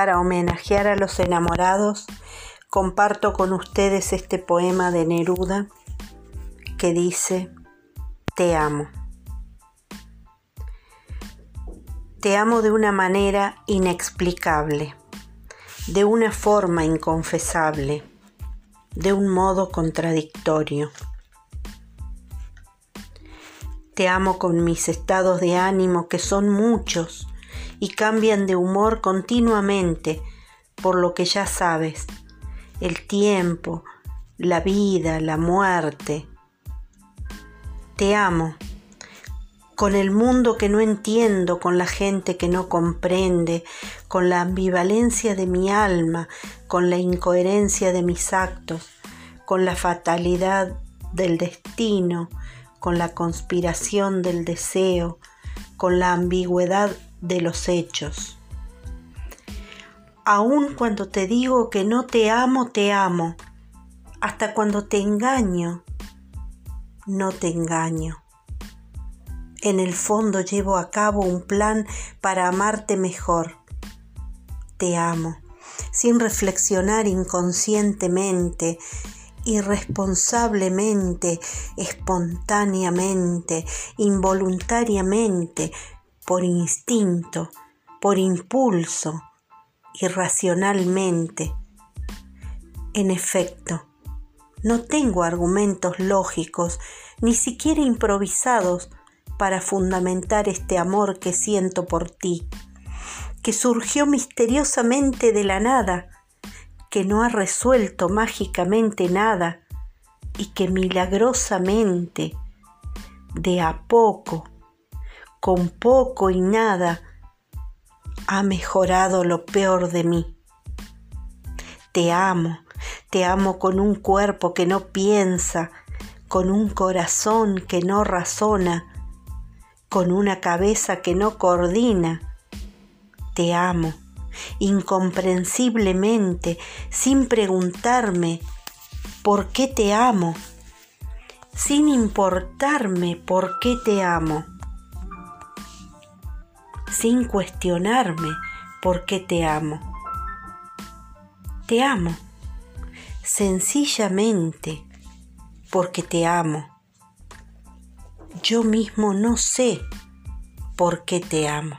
para homenajear a los enamorados, comparto con ustedes este poema de Neruda que dice, Te amo. Te amo de una manera inexplicable, de una forma inconfesable, de un modo contradictorio. Te amo con mis estados de ánimo que son muchos y cambian de humor continuamente, por lo que ya sabes, el tiempo, la vida, la muerte. Te amo, con el mundo que no entiendo, con la gente que no comprende, con la ambivalencia de mi alma, con la incoherencia de mis actos, con la fatalidad del destino, con la conspiración del deseo, con la ambigüedad de los hechos. Aun cuando te digo que no te amo, te amo. Hasta cuando te engaño, no te engaño. En el fondo llevo a cabo un plan para amarte mejor. Te amo, sin reflexionar inconscientemente, irresponsablemente, espontáneamente, involuntariamente, por instinto, por impulso, irracionalmente. En efecto, no tengo argumentos lógicos, ni siquiera improvisados, para fundamentar este amor que siento por ti, que surgió misteriosamente de la nada, que no ha resuelto mágicamente nada y que milagrosamente, de a poco, con poco y nada, ha mejorado lo peor de mí. Te amo, te amo con un cuerpo que no piensa, con un corazón que no razona, con una cabeza que no coordina. Te amo, incomprensiblemente, sin preguntarme por qué te amo, sin importarme por qué te amo sin cuestionarme por qué te amo. Te amo, sencillamente porque te amo. Yo mismo no sé por qué te amo.